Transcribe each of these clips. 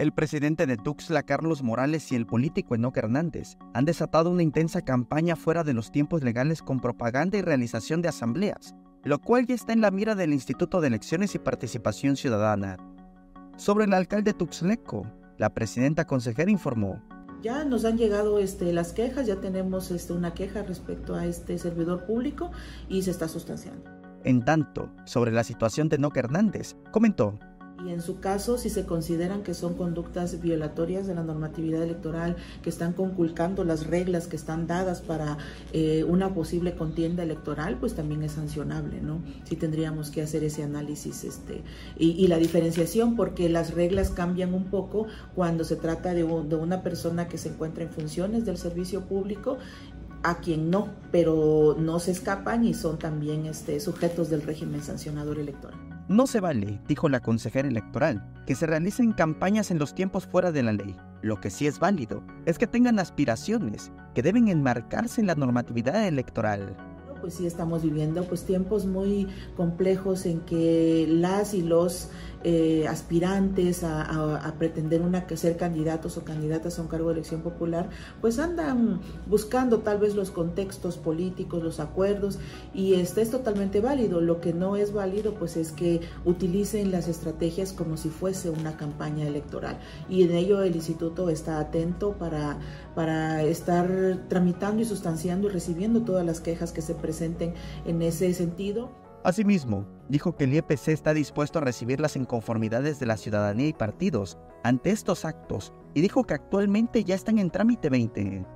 El presidente de Tuxtla, Carlos Morales, y el político Enoch Hernández han desatado una intensa campaña fuera de los tiempos legales con propaganda y realización de asambleas, lo cual ya está en la mira del Instituto de Elecciones y Participación Ciudadana. Sobre el alcalde Tuxleco, la presidenta consejera informó. Ya nos han llegado este, las quejas, ya tenemos este, una queja respecto a este servidor público y se está sustanciando. En tanto, sobre la situación de Enoch Hernández, comentó y en su caso, si se consideran que son conductas violatorias de la normatividad electoral, que están conculcando las reglas que están dadas para eh, una posible contienda electoral, pues también es sancionable, ¿no? Sí tendríamos que hacer ese análisis este, y, la diferenciación, porque las reglas cambian un poco cuando se trata de, de una persona que se encuentra en funciones del servicio público a quien no, pero no se escapan y son también este, sujetos del régimen sancionador electoral. No se vale, dijo la consejera electoral, que se realicen campañas en los tiempos fuera de la ley. Lo que sí es válido es que tengan aspiraciones que deben enmarcarse en la normatividad electoral pues sí estamos viviendo pues tiempos muy complejos en que las y los eh, aspirantes a, pretender una, ser candidatos o candidatas a un cargo de elección popular, pues andan buscando tal vez los contextos políticos, los acuerdos, y este es totalmente válido. Lo que no es válido, pues es que utilicen las estrategias como si fuese una campaña electoral. Y en ello el instituto está atento para, para estar tramitando y sustanciando y recibiendo todas las quejas que se presenten en ese sentido. Asimismo, dijo que el IEPC está dispuesto a recibir las inconformidades de la ciudadanía y partidos ante estos actos y dijo que actualmente ya están en trámite 20.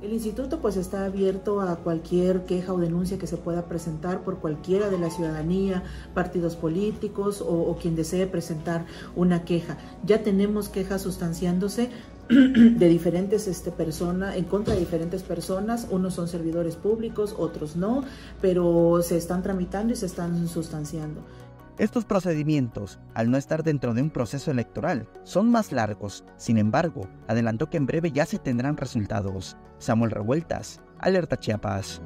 El instituto pues está abierto a cualquier queja o denuncia que se pueda presentar por cualquiera de la ciudadanía, partidos políticos o, o quien desee presentar una queja. Ya tenemos quejas sustanciándose de diferentes este, personas, en contra de diferentes personas, unos son servidores públicos, otros no, pero se están tramitando y se están sustanciando. Estos procedimientos, al no estar dentro de un proceso electoral, son más largos. Sin embargo, adelantó que en breve ya se tendrán resultados. Samuel Revueltas, Alerta Chiapas.